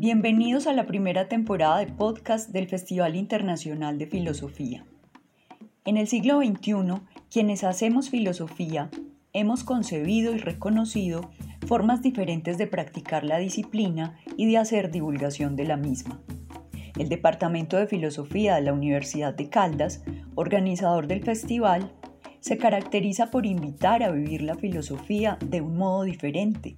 Bienvenidos a la primera temporada de podcast del Festival Internacional de Filosofía. En el siglo XXI, quienes hacemos filosofía hemos concebido y reconocido formas diferentes de practicar la disciplina y de hacer divulgación de la misma. El Departamento de Filosofía de la Universidad de Caldas, organizador del festival, se caracteriza por invitar a vivir la filosofía de un modo diferente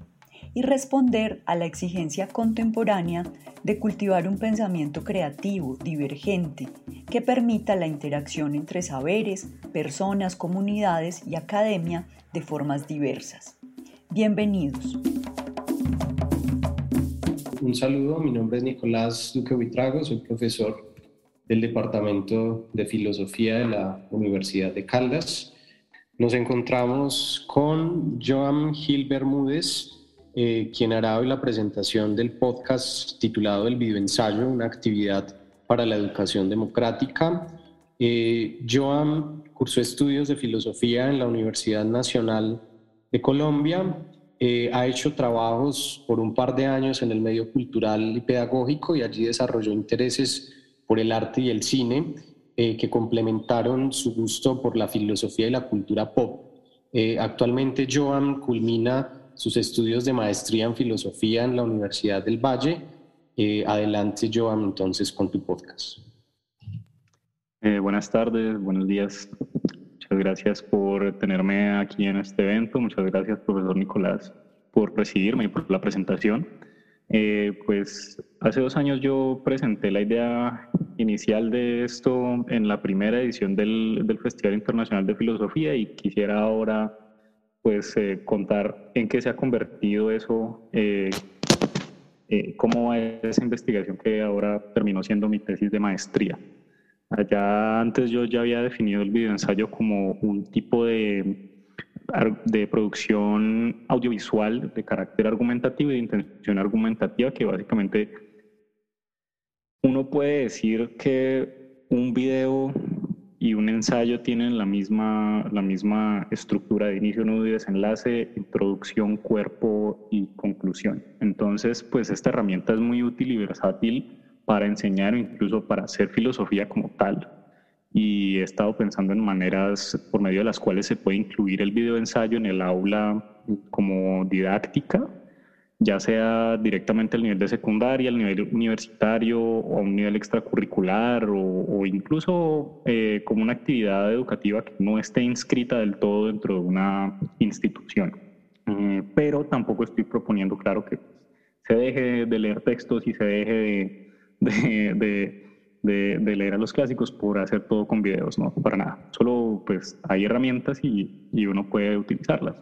y responder a la exigencia contemporánea de cultivar un pensamiento creativo, divergente, que permita la interacción entre saberes, personas, comunidades y academia de formas diversas. Bienvenidos. Un saludo, mi nombre es Nicolás Duque Vitrago, soy profesor del Departamento de Filosofía de la Universidad de Caldas. Nos encontramos con Joan Gil Bermúdez, eh, quien hará hoy la presentación del podcast titulado El videoensayo, una actividad para la educación democrática. Eh, Joan cursó estudios de filosofía en la Universidad Nacional de Colombia. Eh, ha hecho trabajos por un par de años en el medio cultural y pedagógico y allí desarrolló intereses por el arte y el cine que complementaron su gusto por la filosofía y la cultura pop. actualmente Joan culmina sus estudios de maestría en filosofía en la Universidad del Valle. Eh, adelante, Joan, entonces con tu podcast. Eh, buenas tardes, buenos días. Muchas gracias por tenerme aquí en este evento. Muchas gracias, profesor Nicolás, por recibirme y por la presentación. Eh, pues hace dos años yo presenté la idea inicial de esto en la primera edición del, del Festival Internacional de Filosofía y quisiera ahora pues eh, contar en qué se ha convertido eso, eh, eh, cómo va esa investigación que ahora terminó siendo mi tesis de maestría. Allá antes yo ya había definido el videoensayo como un tipo de, de producción audiovisual de carácter argumentativo y de intención argumentativa que básicamente uno puede decir que un video y un ensayo tienen la misma, la misma estructura de inicio, nudo y desenlace, introducción, cuerpo y conclusión. Entonces, pues esta herramienta es muy útil y versátil para enseñar o incluso para hacer filosofía como tal. Y he estado pensando en maneras por medio de las cuales se puede incluir el video ensayo en el aula como didáctica ya sea directamente al nivel de secundaria, al nivel universitario o a un nivel extracurricular o, incluso eh, como una actividad educativa que no esté inscrita del todo dentro de una institución. Eh, pero tampoco estoy proponiendo, claro, que se deje de leer textos y se deje de, leer a los clásicos por hacer todo con videos, no, para nada. Solo pues hay herramientas y uno puede utilizarlas.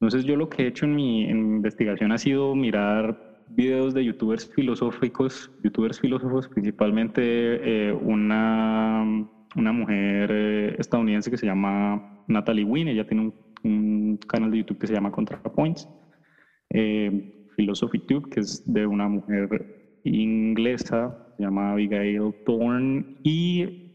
Entonces yo lo que he hecho en mi, investigación ha sido mirar videos de youtubers filosóficos, youtubers filósofos, principalmente eh, una, una mujer eh, estadounidense que se llama Natalie Wynn, ella tiene un, canal de YouTube que se llama ContraPoints, eh, Philosophy Tube, que es de una mujer inglesa, se llama Abigail Thorne, y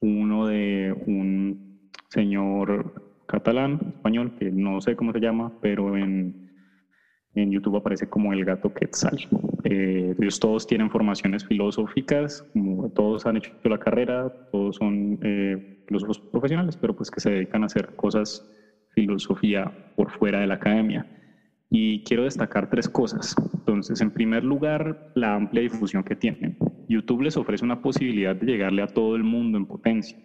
uno de un señor catalán, español, que no sé cómo se llama, pero en, en YouTube aparece como el gato Quetzal. Eh, ellos todos tienen formaciones filosóficas, todos han hecho la carrera, todos son eh, filósofos profesionales, pero pues que se dedican a hacer cosas, filosofía por fuera de la academia. Y quiero destacar tres cosas. Entonces, en primer lugar, la amplia difusión que tienen. YouTube les ofrece una posibilidad de llegarle a todo el mundo en potencia.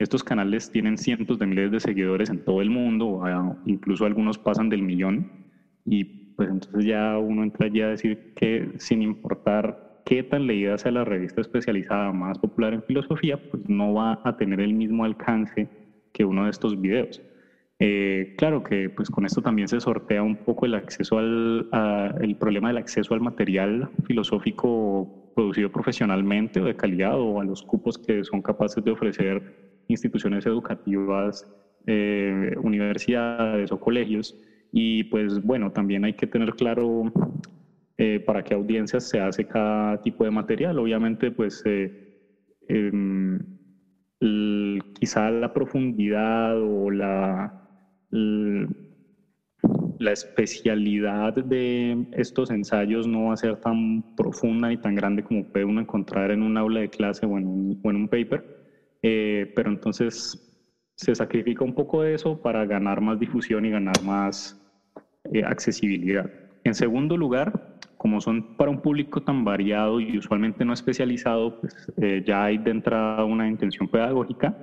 Estos canales tienen cientos de miles de seguidores en todo el mundo, incluso algunos pasan del millón, y pues entonces ya uno entra ya a decir que sin importar qué tan leída sea la revista especializada más popular en filosofía, pues no va a tener el mismo alcance que uno de estos videos. Eh, claro que pues con esto también se sortea un poco el acceso al el problema del acceso al material filosófico producido profesionalmente o de calidad o a los cupos que son capaces de ofrecer instituciones educativas, eh, universidades o colegios. Y pues bueno, también hay que tener claro eh, para qué audiencias se hace cada tipo de material. Obviamente, pues eh, em, quizá la profundidad o la, la especialidad de estos ensayos no va a ser tan profunda ni tan grande como puede uno encontrar en un aula de clase o en un, o en un paper, eh, pero entonces se sacrifica un poco de eso para ganar más difusión y ganar más eh, accesibilidad. En segundo lugar, como son para un público tan variado y usualmente no especializado, pues eh, ya hay de entrada una intención pedagógica.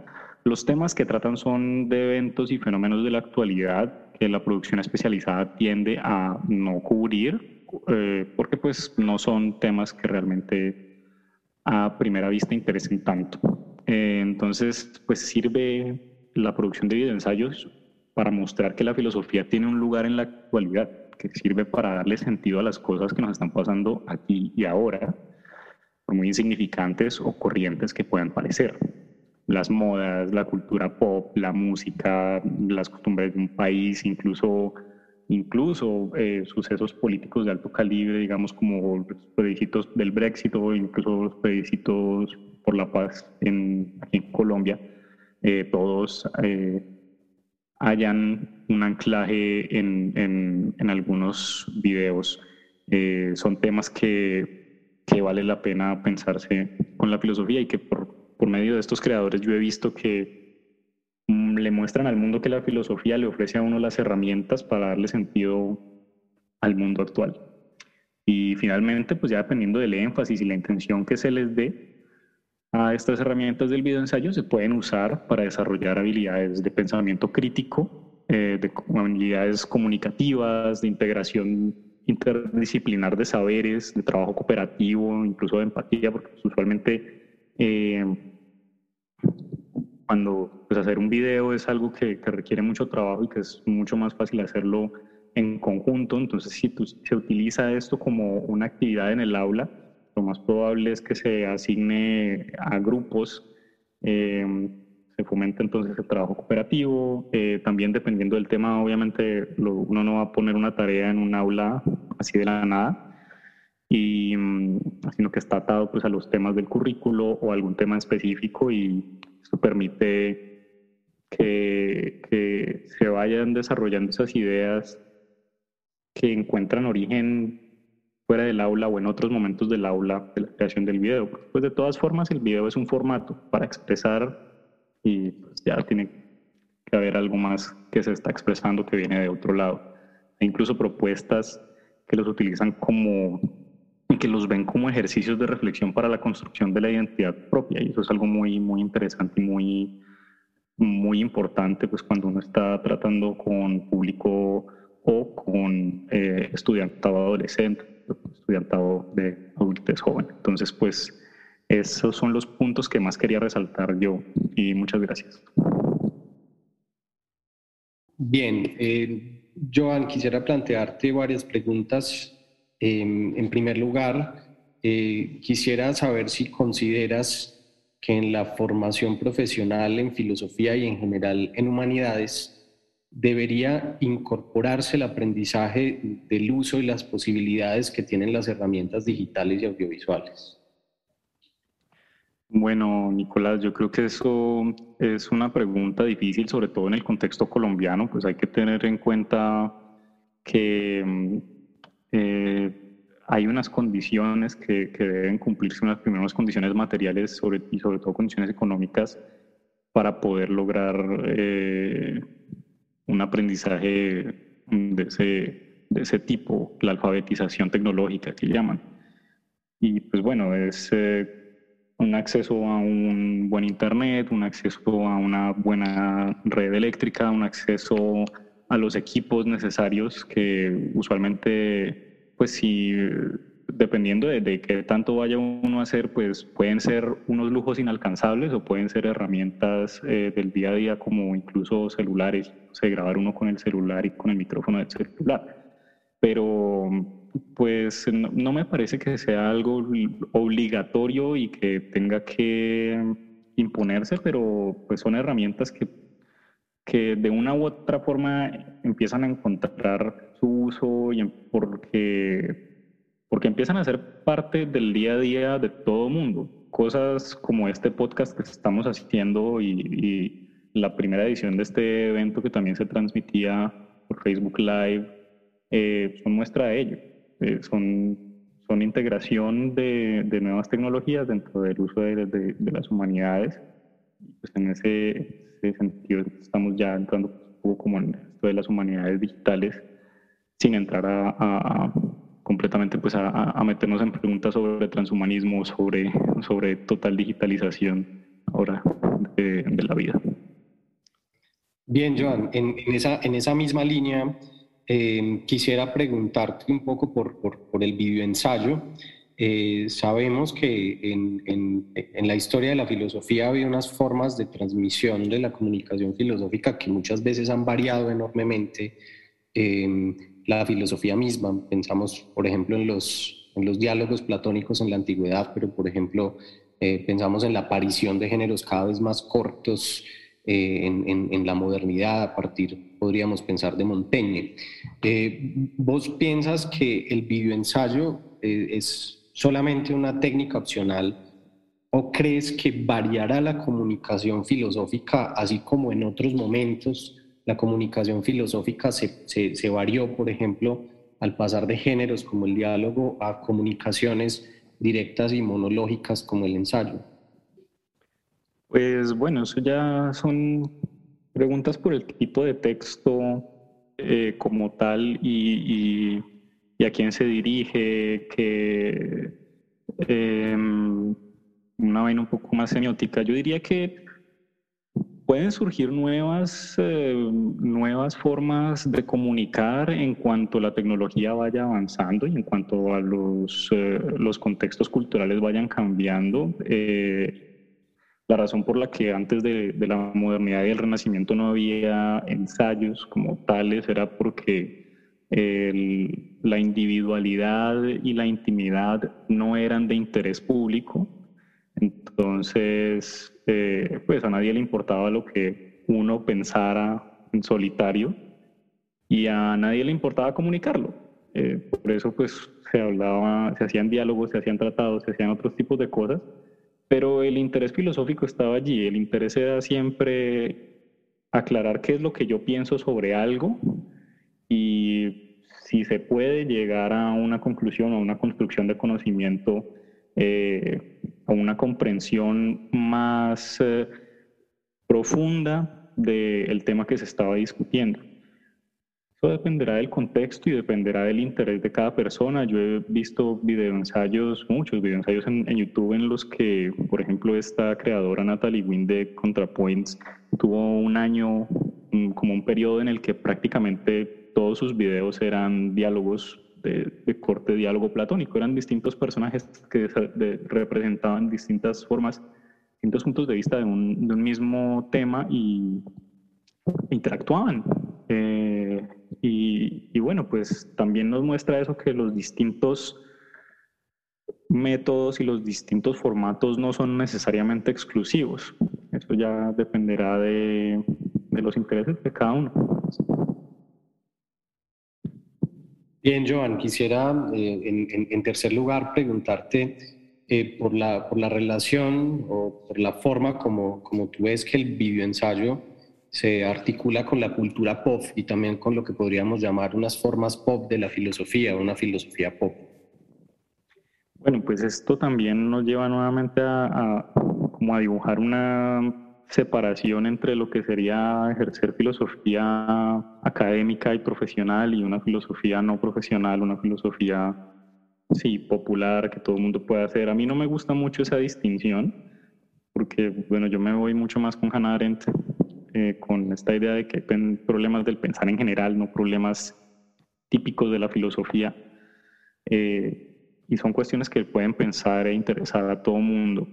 Los temas que tratan son de eventos y fenómenos de la actualidad que la producción especializada tiende a no cubrir, eh, porque pues no son temas que realmente a primera vista interesen tanto. Eh, entonces, pues sirve la producción de videoensayos para mostrar que la filosofía tiene un lugar en la actualidad que sirve para darle sentido a las cosas que nos están pasando aquí y ahora, por muy insignificantes o corrientes que puedan parecer. Las modas, la cultura pop, la música, las costumbres de un país, incluso, incluso eh, sucesos políticos de alto calibre, digamos como los plebiscitos del Brexit o incluso los plebiscitos por la paz en, Colombia, eh, todos eh, hayan un anclaje en, en, algunos videos. Eh, son temas que, que, vale la pena pensarse con la filosofía y que por, por medio de estos creadores yo he visto que le muestran al mundo que la filosofía le ofrece a uno las herramientas para darle sentido al mundo actual. Y finalmente, pues ya dependiendo del énfasis y la intención que se les dé, a estas herramientas del videoensayo se pueden usar para desarrollar habilidades de pensamiento crítico, eh, de habilidades comunicativas, de integración interdisciplinar de saberes, de trabajo cooperativo, incluso de empatía, porque usualmente eh, cuando pues, hacer un video es algo que, requiere mucho trabajo y que es mucho más fácil hacerlo en conjunto, entonces si se utiliza esto como una actividad en el aula, lo más probable es que se asigne a grupos, eh, se fomenta entonces el trabajo cooperativo, eh, también dependiendo del tema, obviamente uno no va a poner una tarea en un aula así de la nada, y, mm, sino que está atado pues, a los temas del currículo o algún tema específico y esto permite que, se vayan desarrollando esas ideas que encuentran origen fuera del aula o en otros momentos del aula de la creación del video. Pues de todas formas el video es un formato para expresar y pues ya tiene que haber algo más que se está expresando que viene de otro lado. E incluso propuestas que los utilizan como y que los ven como ejercicios de reflexión para la construcción de la identidad propia y eso es algo muy muy interesante y muy muy importante pues cuando uno está tratando con público o con eh, estudiantado adolescente estudiantado de adultos jóvenes. Entonces, pues esos son los puntos que más quería resaltar yo y muchas gracias. Bien, eh, Joan, quisiera plantearte varias preguntas. En primer lugar, eh, quisiera saber si consideras que en la formación profesional en filosofía y en general en humanidades, debería incorporarse el aprendizaje del uso y las posibilidades que tienen las herramientas digitales y audiovisuales? Bueno, Nicolás, yo creo que eso es una pregunta difícil, sobre todo en el contexto colombiano, pues hay que tener en cuenta que mm, eh, hay unas condiciones que, deben cumplirse, unas primeras condiciones materiales y sobre todo condiciones económicas para poder lograr eh, un aprendizaje de ese, tipo, la alfabetización tecnológica que llaman. Y pues bueno, es eh, un acceso a un buen Internet, un acceso a una buena red eléctrica, un acceso los equipos necesarios que usualmente, pues si dependiendo de, qué tanto vaya uno a hacer, pues pueden ser unos lujos inalcanzables o pueden ser herramientas eh, del día a día como incluso celulares, o sea, grabar uno con el celular y con el micrófono del celular. Pero pues no, me parece que sea algo obligatorio y que tenga que imponerse, pero pues son herramientas que, que de una u otra forma empiezan a encontrar su uso y porque porque empiezan a ser parte del día a día de todo mundo. Cosas como este podcast que estamos haciendo y, la primera edición de este evento que también se transmitía por Facebook Live eh, son muestra de ello. Eh, son, son integración de, de, nuevas tecnologías dentro del uso de, de, las humanidades. Pues en ese, sentido estamos ya entrando poco como en esto de las humanidades digitales, sin entrar a, completamente pues a, a, meternos en preguntas sobre transhumanismo, sobre, sobre total digitalización ahora de, la vida. Bien, Joan, en, en, esa, en esa misma línea, eh, quisiera preguntarte un poco por, por, el videoensayo. Eh, sabemos que en, en, la historia de la filosofía había unas formas de transmisión de la comunicación filosófica que muchas veces han variado enormemente. Eh, la filosofía misma, pensamos, por ejemplo, en los, en los diálogos platónicos en la antigüedad, pero, por ejemplo, pensamos en la aparición de géneros cada vez más cortos en, en, la modernidad a partir podríamos pensar de Montaigne. Eh, ¿Vos piensas que el videoensayo eh, es solamente una técnica opcional o crees que variará la comunicación filosófica así como en otros momentos la comunicación filosófica se, se, varió, por ejemplo, al pasar de géneros como el diálogo a comunicaciones directas y monológicas como el ensayo? Pues bueno, eso ya son Preguntas por el tipo de texto eh, como tal y, a quién se dirige, que em, una vaina un poco más semiótica. Yo diría que pueden surgir nuevas, eh, nuevas formas de comunicar en cuanto la tecnología vaya avanzando y en cuanto a los, eh, los contextos culturales vayan cambiando. La razón por la que antes de, la modernidad y el renacimiento no había ensayos como tales era porque la individualidad y la intimidad no eran de interés público. Entonces, eh, pues a nadie le importaba lo que uno pensara en solitario y a nadie le importaba comunicarlo. Eh, por eso, pues se hablaba, se hacían diálogos, se hacían tratados, se hacían otros tipos de cosas pero el interés filosófico estaba allí, el interés era siempre aclarar qué es lo que yo pienso sobre algo y si se puede llegar a una conclusión o una construcción de conocimiento, eh, a una comprensión más eh, profunda del tema que se estaba discutiendo. Eso dependerá del contexto y dependerá del interés de cada persona. Yo he visto videoensayos, muchos videoensayos en, en YouTube en los que, por ejemplo, esta creadora Natalie Wynn de ContraPoints tuvo un año, como un periodo en el que prácticamente todos sus videos eran diálogos de, corte diálogo platónico. Eran distintos personajes que representaban distintas formas, distintos puntos de vista de un, de mismo tema y interactuaban. Eh, y, bueno, pues también nos muestra eso que los distintos métodos y los distintos formatos no son necesariamente exclusivos. Eso ya dependerá de, los intereses de cada uno. Bien, Joan, quisiera eh, en, tercer lugar preguntarte eh, por, la, por la relación o por la forma como, como tú ves que el videoensayo se articula con la cultura pop y también con lo que podríamos llamar unas formas pop de la filosofía, una filosofía pop. Bueno, pues esto también nos lleva nuevamente a, como a dibujar una separación entre lo que sería ejercer filosofía académica y profesional y una filosofía no profesional, una filosofía sí popular que todo el mundo puede hacer. A mí no me gusta mucho esa distinción porque bueno, yo me voy mucho más con Hannah Arendt eh, con esta idea de que hay problemas del pensar en general, no problemas típicos de la filosofía. Eh, y son cuestiones que pueden pensar e interesar a todo mundo.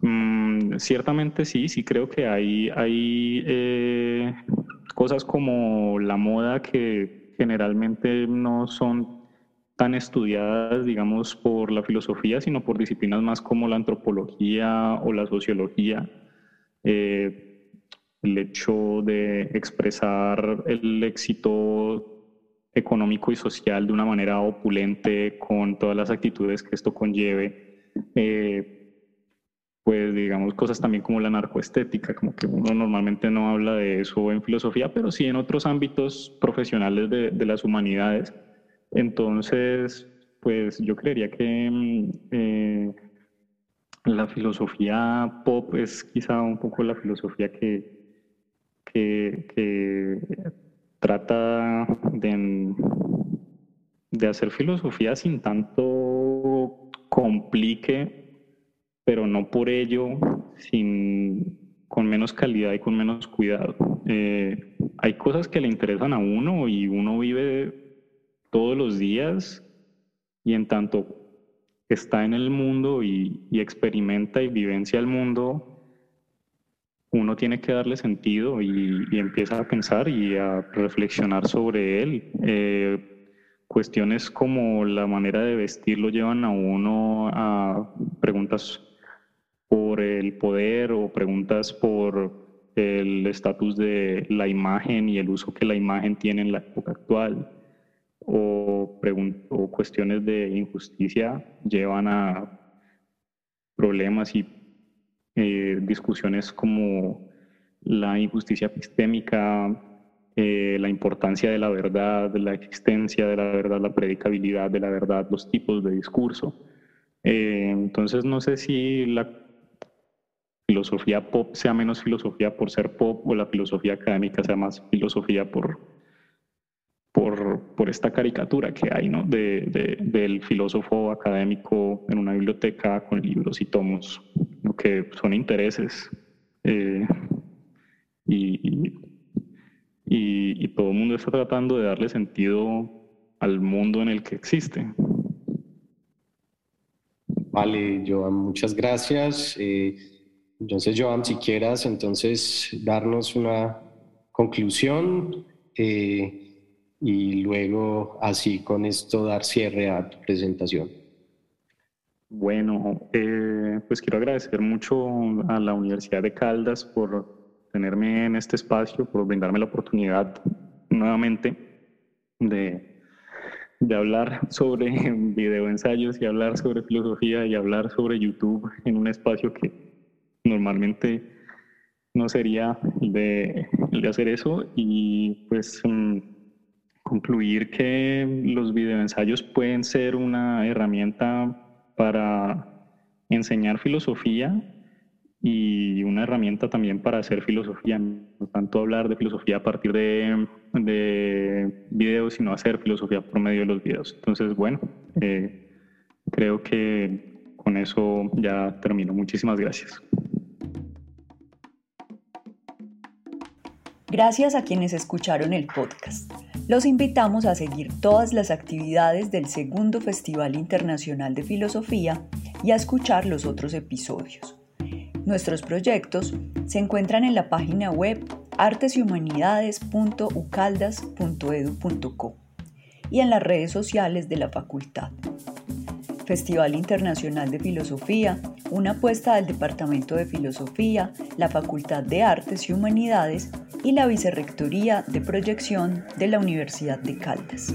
Mm, ciertamente sí, sí creo que hay, hay eh, cosas como la moda que generalmente no son tan estudiadas, digamos, por la filosofía, sino por disciplinas más como la antropología o la sociología. Eh, el hecho de expresar el éxito económico y social de una manera opulente con todas las actitudes que esto conlleve, eh, pues digamos cosas también como la narcoestética, como que uno normalmente no habla de eso en filosofía, pero sí en otros ámbitos profesionales de, las humanidades, Entonces, pues yo creería que mm, eh, la filosofía pop es quizá un poco la filosofía que, que, trata de, de hacer filosofía sin tanto complique, pero no por ello sin, con menos calidad y con menos cuidado. Eh, hay cosas que le interesan a uno y uno vive todos los días y en tanto está en el mundo y, experimenta y vivencia el mundo, uno tiene que darle sentido y, empieza a pensar y a reflexionar sobre él. Eh, cuestiones como la manera de vestir lo llevan a uno a preguntas por el poder o preguntas por el estatus de la imagen y el uso que la imagen tiene en la época actual o, o cuestiones de injusticia llevan a problemas y eh, discusiones como la injusticia epistémica, eh, la importancia de la verdad, la existencia de la verdad, la predicabilidad de la verdad, los tipos de discurso. Eh, entonces no sé si la filosofía pop sea menos filosofía por ser pop o la filosofía académica sea más filosofía por, por, por esta caricatura que hay ¿no? de, del filósofo académico en una biblioteca con libros y tomos, lo que son intereses. Eh, y, y, y, todo el mundo está tratando de darle sentido al mundo en el que existe. Vale, Joan, muchas gracias. Eh, entonces, Joan, si quieras, entonces darnos una conclusión eh, y luego así con esto dar cierre a tu presentación. Bueno, eh, pues quiero agradecer mucho a la Universidad de Caldas por tenerme en este espacio, por brindarme la oportunidad nuevamente de, de hablar sobre videoensayos y hablar sobre filosofía y hablar sobre YouTube en un espacio que normalmente no sería de, de hacer eso y pues mm, concluir que los videoensayos pueden ser una herramienta para enseñar filosofía y una herramienta también para hacer filosofía, no tanto hablar de filosofía a partir de, de videos, sino hacer filosofía por medio de los videos. Entonces, bueno, eh, creo que con eso ya termino. Muchísimas gracias. Gracias a quienes escucharon el podcast. Los invitamos a seguir todas las actividades del segundo Festival Internacional de Filosofía y a escuchar los otros episodios. Nuestros proyectos se encuentran en la página web artesyhumanidades.ucaldas.edu.co y en las redes sociales de la facultad. Festival Internacional de Filosofía, una apuesta del Departamento de Filosofía, la Facultad de Artes y Humanidades y la Vicerrectoría de Proyección de la Universidad de Caldas.